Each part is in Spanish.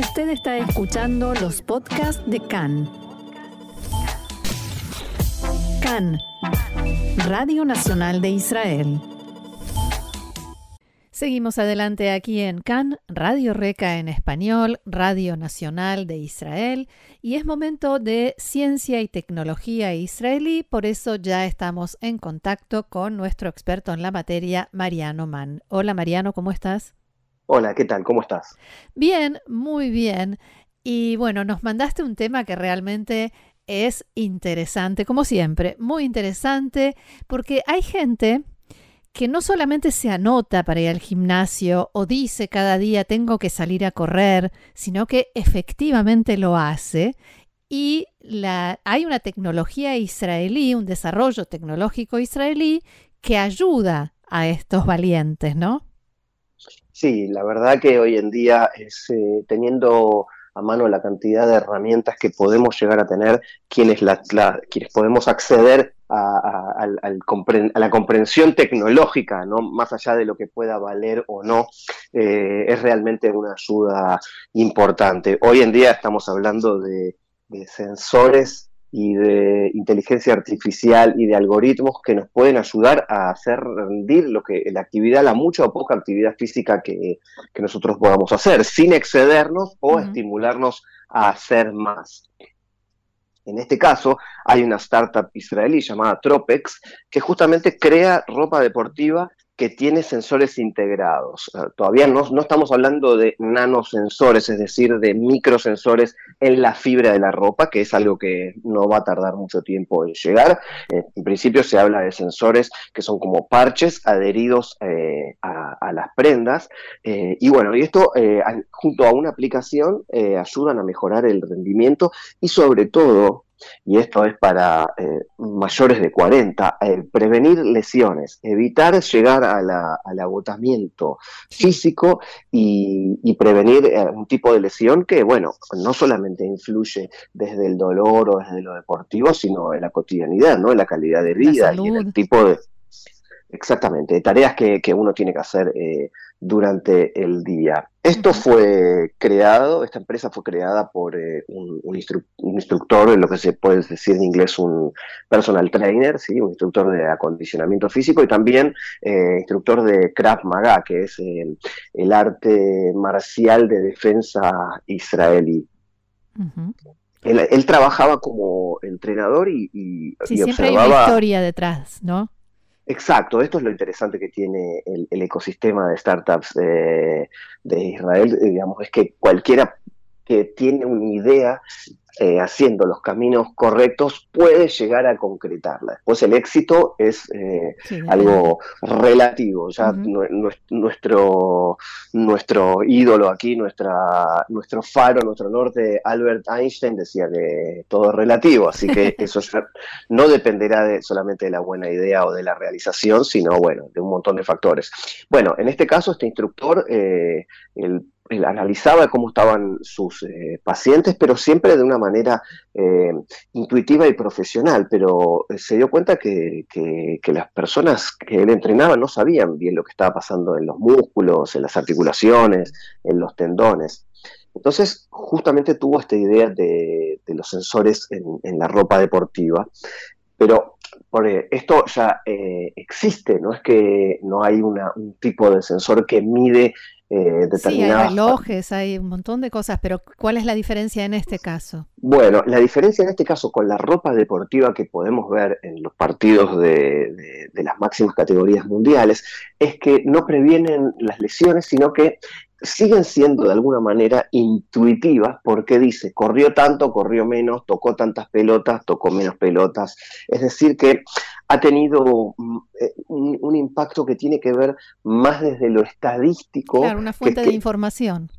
Usted está escuchando los podcasts de CAN. CAN, Radio Nacional de Israel. Seguimos adelante aquí en CAN, Radio Reca en español, Radio Nacional de Israel, y es momento de ciencia y tecnología israelí, por eso ya estamos en contacto con nuestro experto en la materia, Mariano Mann. Hola Mariano, ¿cómo estás? Hola, ¿qué tal? ¿Cómo estás? Bien, muy bien. Y bueno, nos mandaste un tema que realmente es interesante, como siempre, muy interesante, porque hay gente que no solamente se anota para ir al gimnasio o dice cada día tengo que salir a correr, sino que efectivamente lo hace. Y hay una tecnología israelí, un desarrollo tecnológico israelí que ayuda a estos valientes, ¿no? Sí, la verdad que hoy en día es eh, teniendo a mano la cantidad de herramientas que podemos llegar a tener, quienes, la, quienes podemos acceder a, la comprensión tecnológica, ¿no? más allá de lo que pueda valer o no, eh, es realmente una ayuda importante. Hoy en día estamos hablando de, de sensores y de inteligencia artificial y de algoritmos que nos pueden ayudar a hacer rendir lo que la actividad, la mucha o poca actividad física que, nosotros podamos hacer, sin excedernos o estimularnos a hacer más. En este caso, hay una startup israelí llamada Tropex que justamente crea ropa deportiva que tiene sensores integrados. Todavía no, no, estamos hablando de nanosensores, es decir, de microsensores en la fibra de la ropa, que es algo que no va a tardar mucho tiempo en llegar. Eh, en principio se habla de sensores que son como parches adheridos eh, a, las prendas. Eh, y bueno, y esto junto a una aplicación ayudan a mejorar el rendimiento y sobre todo y esto es para eh, mayores de 40, eh, prevenir lesiones, evitar llegar al agotamiento físico y, prevenir eh, un tipo de lesión que, bueno, no solamente influye desde el dolor o desde lo deportivo, sino en la cotidianidad, ¿no? en la calidad de vida y en el tipo de... Exactamente, tareas que, uno tiene que hacer durante el día. Esto fue creado, esta empresa fue creada por eh, un, instructor, lo que se puede decir en inglés un personal trainer, ¿sí? un instructor de acondicionamiento físico y también eh, instructor de Krav Maga, que es eh, el arte marcial de defensa israelí. él, trabajaba como entrenador y, y, sí, siempre hay una historia detrás, ¿no? Exacto, esto es lo interesante que tiene el, ecosistema de startups de Israel, digamos, es que cualquiera que tiene una idea eh, haciendo los caminos correctos puede llegar a concretarla. Después el éxito es eh, algo relativo. Ya nuestro, nuestro ídolo aquí, nuestra, nuestro faro, nuestro norte, Albert Einstein, decía que todo es relativo, así que eso no dependerá de, solamente de la buena idea o de la realización, sino bueno, de un montón de factores. Bueno, en este caso, este instructor, eh, el él analizaba cómo estaban sus eh, pacientes, pero siempre de una manera eh, intuitiva y profesional, pero eh, se dio cuenta que, las personas que él entrenaba no sabían bien lo que estaba pasando en los músculos, en las articulaciones, en los tendones. Entonces, justamente tuvo esta idea de, los sensores en, la ropa deportiva, pero esto ya existe, no es que no hay un tipo de sensor que mide eh, sí, hay relojes, hay un montón de cosas, pero ¿cuál es la diferencia en este caso? Bueno, la diferencia en este caso con la ropa deportiva que podemos ver en los partidos de, de las máximas categorías mundiales es que no previenen las lesiones, sino que siguen siendo de alguna manera intuitivas porque dice, corrió tanto, corrió menos, tocó tantas pelotas, tocó menos pelotas. Es decir, que ha tenido mm, eh, un, impacto que tiene que ver más desde lo estadístico. Claro, una fuente de información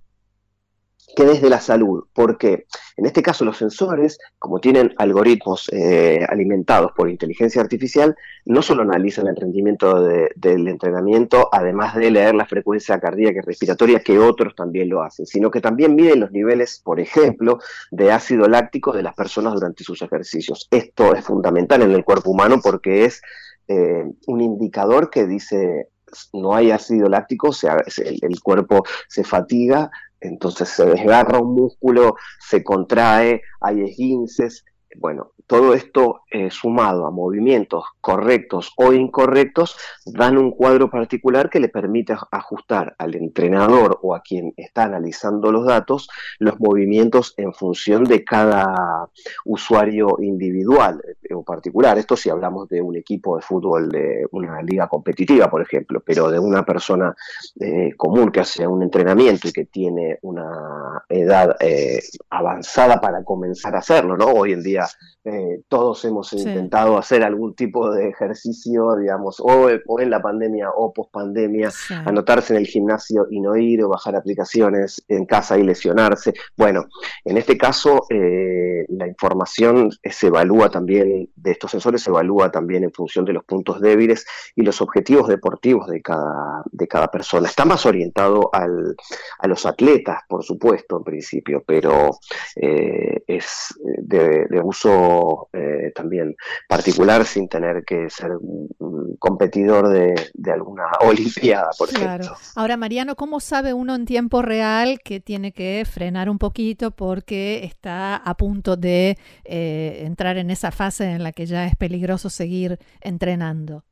que desde la salud, porque en este caso los sensores, como tienen algoritmos eh, alimentados por inteligencia artificial, no solo analizan el rendimiento del entrenamiento, además de leer la frecuencia cardíaca y respiratoria, que otros también lo hacen, sino que también miden los niveles, por ejemplo, de ácido láctico de las personas durante sus ejercicios. Esto es fundamental en el cuerpo humano porque es eh, un indicador que dice no hay ácido láctico, el, cuerpo se fatiga entonces se desgarra un músculo, se contrae, hay esguinces, bueno, todo esto eh, sumado a movimientos correctos o incorrectos dan un cuadro particular que le permite ajustar al entrenador o a quien está analizando los datos los movimientos en función de cada usuario individual eh, o particular. Esto si hablamos de un equipo de fútbol de una liga competitiva, por ejemplo, pero de una persona eh, común que hace un entrenamiento y que tiene una edad avanzada para comenzar a hacerlo, ¿no? Hoy en día eh, todos hemos intentado hacer algún tipo de ejercicio, digamos, o, en la pandemia o post pandemia, anotarse en el gimnasio y no ir, o bajar aplicaciones en casa y lesionarse. Bueno, en este caso, eh, la información se evalúa también, de estos sensores se evalúa también en función de los puntos débiles y los objetivos deportivos de cada, de cada persona. Está más orientado al, a los atletas, por supuesto, en principio, pero eh, es de, de uso eh, también particular sin tener que ser un, competidor de, alguna olimpiada, por ejemplo. Ahora, Mariano, ¿cómo sabe uno en tiempo real que tiene que frenar un poquito porque está a punto de eh, entrar en esa fase en la que ya es peligroso seguir entrenando?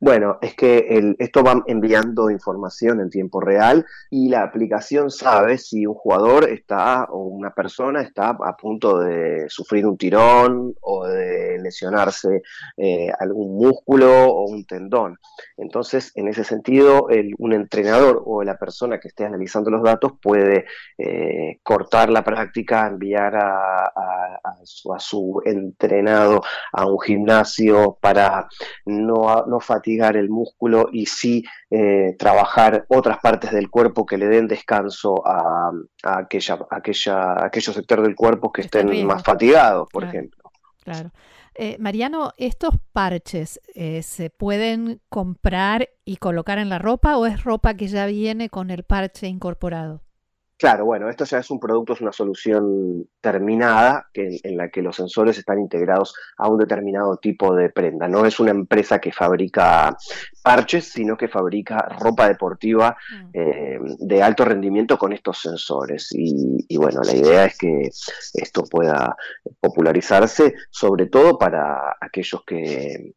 Bueno, es que esto va enviando información en tiempo real y la aplicación sabe si un jugador está o una persona está a punto de sufrir un tirón o de lesionarse eh, algún músculo o un tendón. Entonces, en ese sentido, un entrenador o la persona que esté analizando los datos puede eh, cortar la práctica, enviar a, su, entrenado a un gimnasio para no, no el músculo y sí eh, trabajar otras partes del cuerpo que le den descanso a, aquella, aquella, aquellos sectores del cuerpo que estén más fatigados, por ejemplo. Claro. Eh, Mariano, ¿estos parches eh, se pueden comprar y colocar en la ropa o es ropa que ya viene con el parche incorporado? Claro, bueno, esto ya es un producto, es una solución terminada que, en la que los sensores están integrados a un determinado tipo de prenda. No es una empresa que fabrica parches, sino que fabrica ropa deportiva mm. eh, de alto rendimiento con estos sensores. y, bueno, la idea es que esto pueda popularizarse, sobre todo para aquellos que,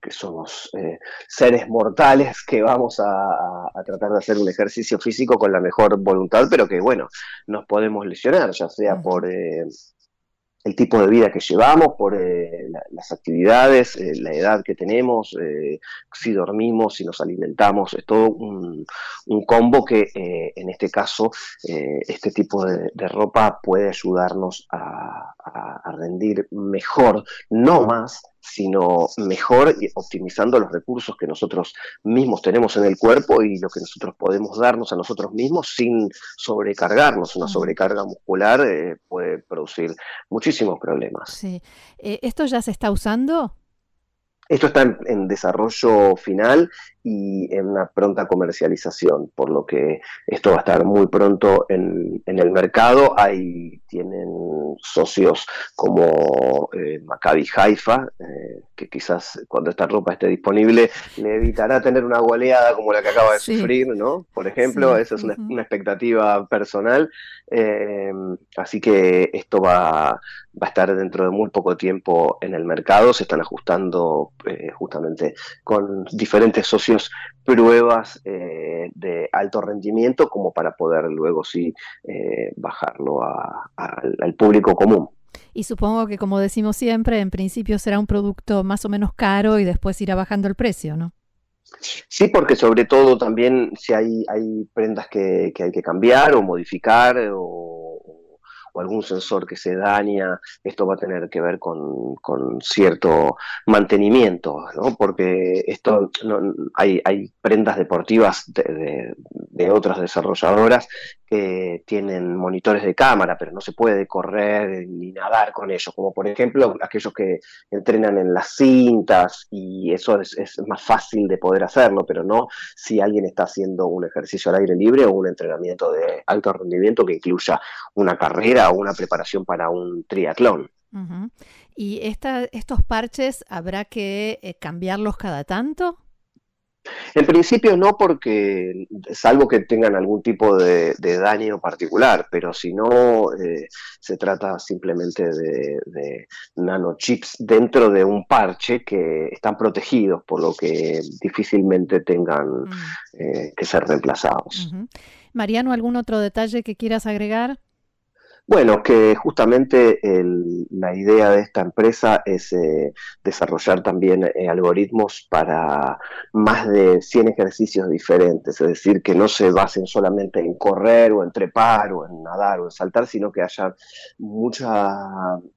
que, somos eh, seres mortales que vamos a, tratar de hacer un ejercicio físico con la mejor voluntad, pero que bueno, nos podemos lesionar, ya sea por eh, el tipo de vida que llevamos, por eh, las actividades, la edad que tenemos, si dormimos, si nos alimentamos, es todo un, combo que en este caso este tipo de, ropa puede ayudarnos a, a rendir mejor, no más, sino mejor optimizando los recursos que nosotros mismos tenemos en el cuerpo y lo que nosotros podemos darnos a nosotros mismos sin sobrecargarnos. Una sobrecarga muscular eh, puede producir muchísimos problemas. Sí. Eh, ¿Esto ya se está usando? Esto está en, desarrollo final y en una pronta comercialización, por lo que esto va a estar muy pronto en, el mercado. Ahí tienen socios como eh, Maccabi Haifa, eh, que quizás cuando esta ropa esté disponible le evitará tener una goleada como la que acaba de sufrir, ¿no? Por ejemplo, esa es una, expectativa personal. Eh, así que esto va, va a estar dentro de muy poco tiempo en el mercado. Se están ajustando eh, justamente con diferentes socios pruebas eh, de alto rendimiento como para poder luego sí eh, bajarlo al público común. Y supongo que como decimos siempre, en principio será un producto más o menos caro y después irá bajando el precio, ¿no? Sí, porque sobre todo también si hay, hay prendas que, que hay que cambiar o modificar o algún sensor que se daña, esto va a tener que ver con, cierto mantenimiento, ¿no? porque esto hay, hay prendas deportivas de, de, otras desarrolladoras que tienen monitores de cámara, pero no se puede correr ni nadar con ellos, como por ejemplo aquellos que entrenan en las cintas y eso es, es más fácil de poder hacerlo, pero no si alguien está haciendo un ejercicio al aire libre o un entrenamiento de alto rendimiento que incluya una carrera una preparación para un triatlón. ¿Y esta, estos parches habrá que eh, cambiarlos cada tanto? En principio no porque, salvo que tengan algún tipo de, daño particular, pero si no, eh, se trata simplemente de, nanochips dentro de un parche que están protegidos, por lo que difícilmente tengan mm. eh, que ser reemplazados. Mariano, ¿algún otro detalle que quieras agregar? Bueno, que justamente la idea de esta empresa es eh, desarrollar también eh, algoritmos para más de 100 ejercicios diferentes, es decir, que no se basen solamente en correr o en trepar o en nadar o en saltar, sino que haya mucha,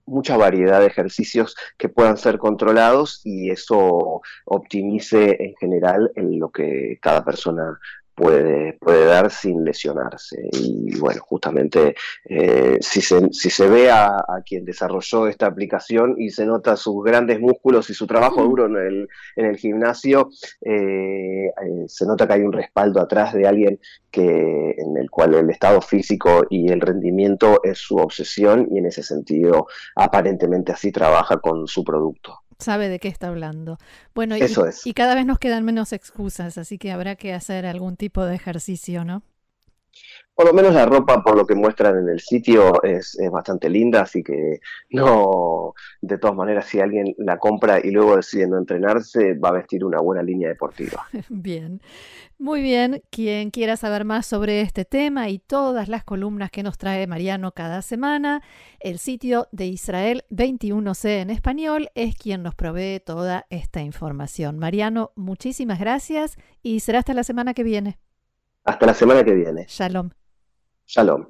mucha variedad de ejercicios que puedan ser controlados y eso optimice en general en lo que cada persona puede, puede dar sin lesionarse. Y bueno, justamente eh, si, se, si se ve a, quien desarrolló esta aplicación y se nota sus grandes músculos y su trabajo duro en el, en el gimnasio, eh, eh, se nota que hay un respaldo atrás de alguien que, en el cual el estado físico y el rendimiento es su obsesión y en ese sentido aparentemente así trabaja con su producto sabe de qué está hablando. Bueno, y, y cada vez nos quedan menos excusas, así que habrá que hacer algún tipo de ejercicio, ¿no? Por lo menos la ropa, por lo que muestran en el sitio, es, bastante linda, así que no, de todas maneras, si alguien la compra y luego decide no entrenarse, va a vestir una buena línea deportiva. Bien, muy bien. Quien quiera saber más sobre este tema y todas las columnas que nos trae Mariano cada semana, el sitio de Israel 21C en español es quien nos provee toda esta información. Mariano, muchísimas gracias y será hasta la semana que viene. Hasta la semana que viene. Shalom. Shalom.